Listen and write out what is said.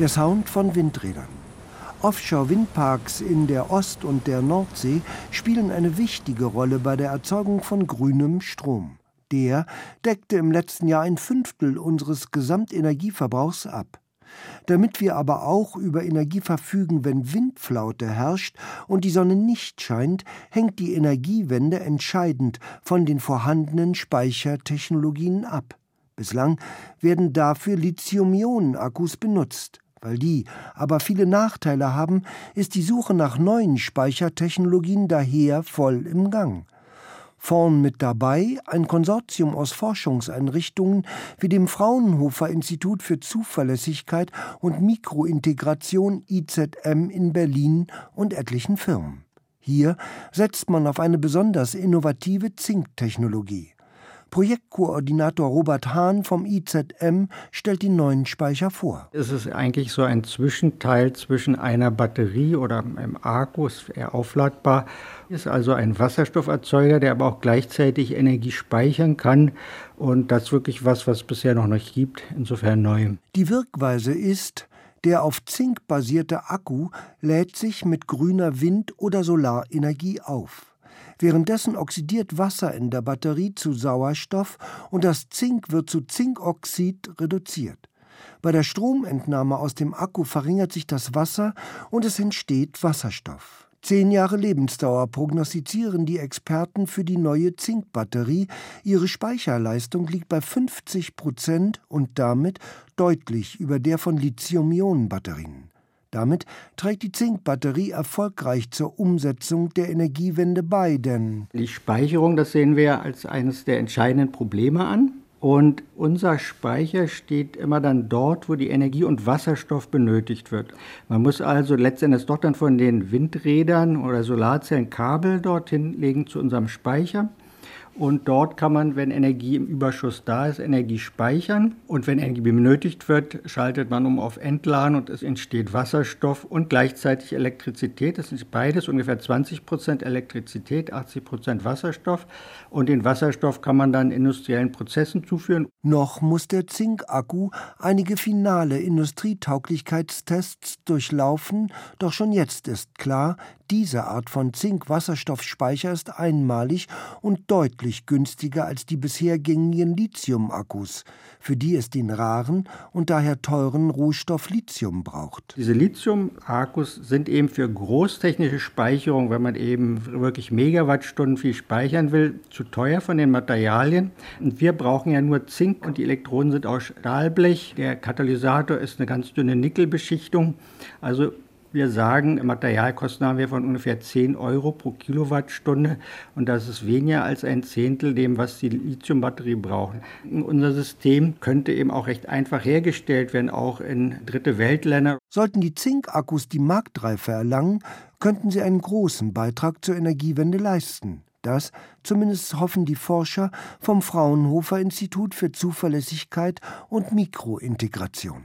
Der Sound von Windrädern. Offshore-Windparks in der Ost- und der Nordsee spielen eine wichtige Rolle bei der Erzeugung von grünem Strom. Der deckte im letzten Jahr ein Fünftel unseres Gesamtenergieverbrauchs ab. Damit wir aber auch über Energie verfügen, wenn Windflaute herrscht und die Sonne nicht scheint, hängt die Energiewende entscheidend von den vorhandenen Speichertechnologien ab. Bislang werden dafür Lithium-Ionen-Akkus benutzt. Weil die aber viele Nachteile haben, ist die Suche nach neuen Speichertechnologien daher voll im Gang. Vorn mit dabei ein Konsortium aus Forschungseinrichtungen wie dem Fraunhofer Institut für Zuverlässigkeit und Mikrointegration IZM in Berlin und etlichen Firmen. Hier setzt man auf eine besonders innovative Zinktechnologie. Projektkoordinator Robert Hahn vom IZM stellt die neuen Speicher vor. Es ist eigentlich so ein Zwischenteil zwischen einer Batterie oder einem Akku, ist eher aufladbar, ist also ein Wasserstofferzeuger, der aber auch gleichzeitig Energie speichern kann. Und das ist wirklich was, was es bisher noch nicht gibt, insofern neu. Die Wirkweise ist, der auf Zink basierte Akku lädt sich mit grüner Wind- oder Solarenergie auf. Währenddessen oxidiert Wasser in der Batterie zu Sauerstoff und das Zink wird zu Zinkoxid reduziert. Bei der Stromentnahme aus dem Akku verringert sich das Wasser und es entsteht Wasserstoff. Zehn Jahre Lebensdauer prognostizieren die Experten für die neue Zinkbatterie. Ihre Speicherleistung liegt bei 50 Prozent und damit deutlich über der von Lithium-Ionen-Batterien. Damit trägt die Zinkbatterie erfolgreich zur Umsetzung der Energiewende bei, denn die Speicherung, das sehen wir als eines der entscheidenden Probleme an. Und unser Speicher steht immer dann dort, wo die Energie und Wasserstoff benötigt wird. Man muss also letztendlich doch dann von den Windrädern oder Solarzellen Kabel dorthin legen zu unserem Speicher. Und dort kann man, wenn Energie im Überschuss da ist, Energie speichern. Und wenn Energie benötigt wird, schaltet man um auf Entladen und es entsteht Wasserstoff und gleichzeitig Elektrizität. Das ist beides ungefähr 20 Prozent Elektrizität, 80 Prozent Wasserstoff. Und den Wasserstoff kann man dann industriellen Prozessen zuführen. Noch muss der Zinkakku einige finale Industrietauglichkeitstests durchlaufen. Doch schon jetzt ist klar, diese Art von Zink-Wasserstoffspeicher ist einmalig und deutlich günstiger als die bisher gängigen Lithium-Akkus, für die es den raren und daher teuren Rohstoff Lithium braucht. Diese Lithium-Akkus sind eben für großtechnische Speicherung, wenn man eben wirklich Megawattstunden viel speichern will, zu teuer von den Materialien. Und wir brauchen ja nur Zink und die Elektroden sind aus Stahlblech. Der Katalysator ist eine ganz dünne Nickelbeschichtung. Also wir sagen, Materialkosten haben wir von ungefähr 10 Euro pro Kilowattstunde und das ist weniger als ein Zehntel dem, was die Lithiumbatterie brauchen. Unser System könnte eben auch recht einfach hergestellt werden, auch in dritte Weltländer. Sollten die Zinkakkus die Marktreife erlangen, könnten sie einen großen Beitrag zur Energiewende leisten. Das zumindest hoffen die Forscher vom Fraunhofer Institut für Zuverlässigkeit und Mikrointegration.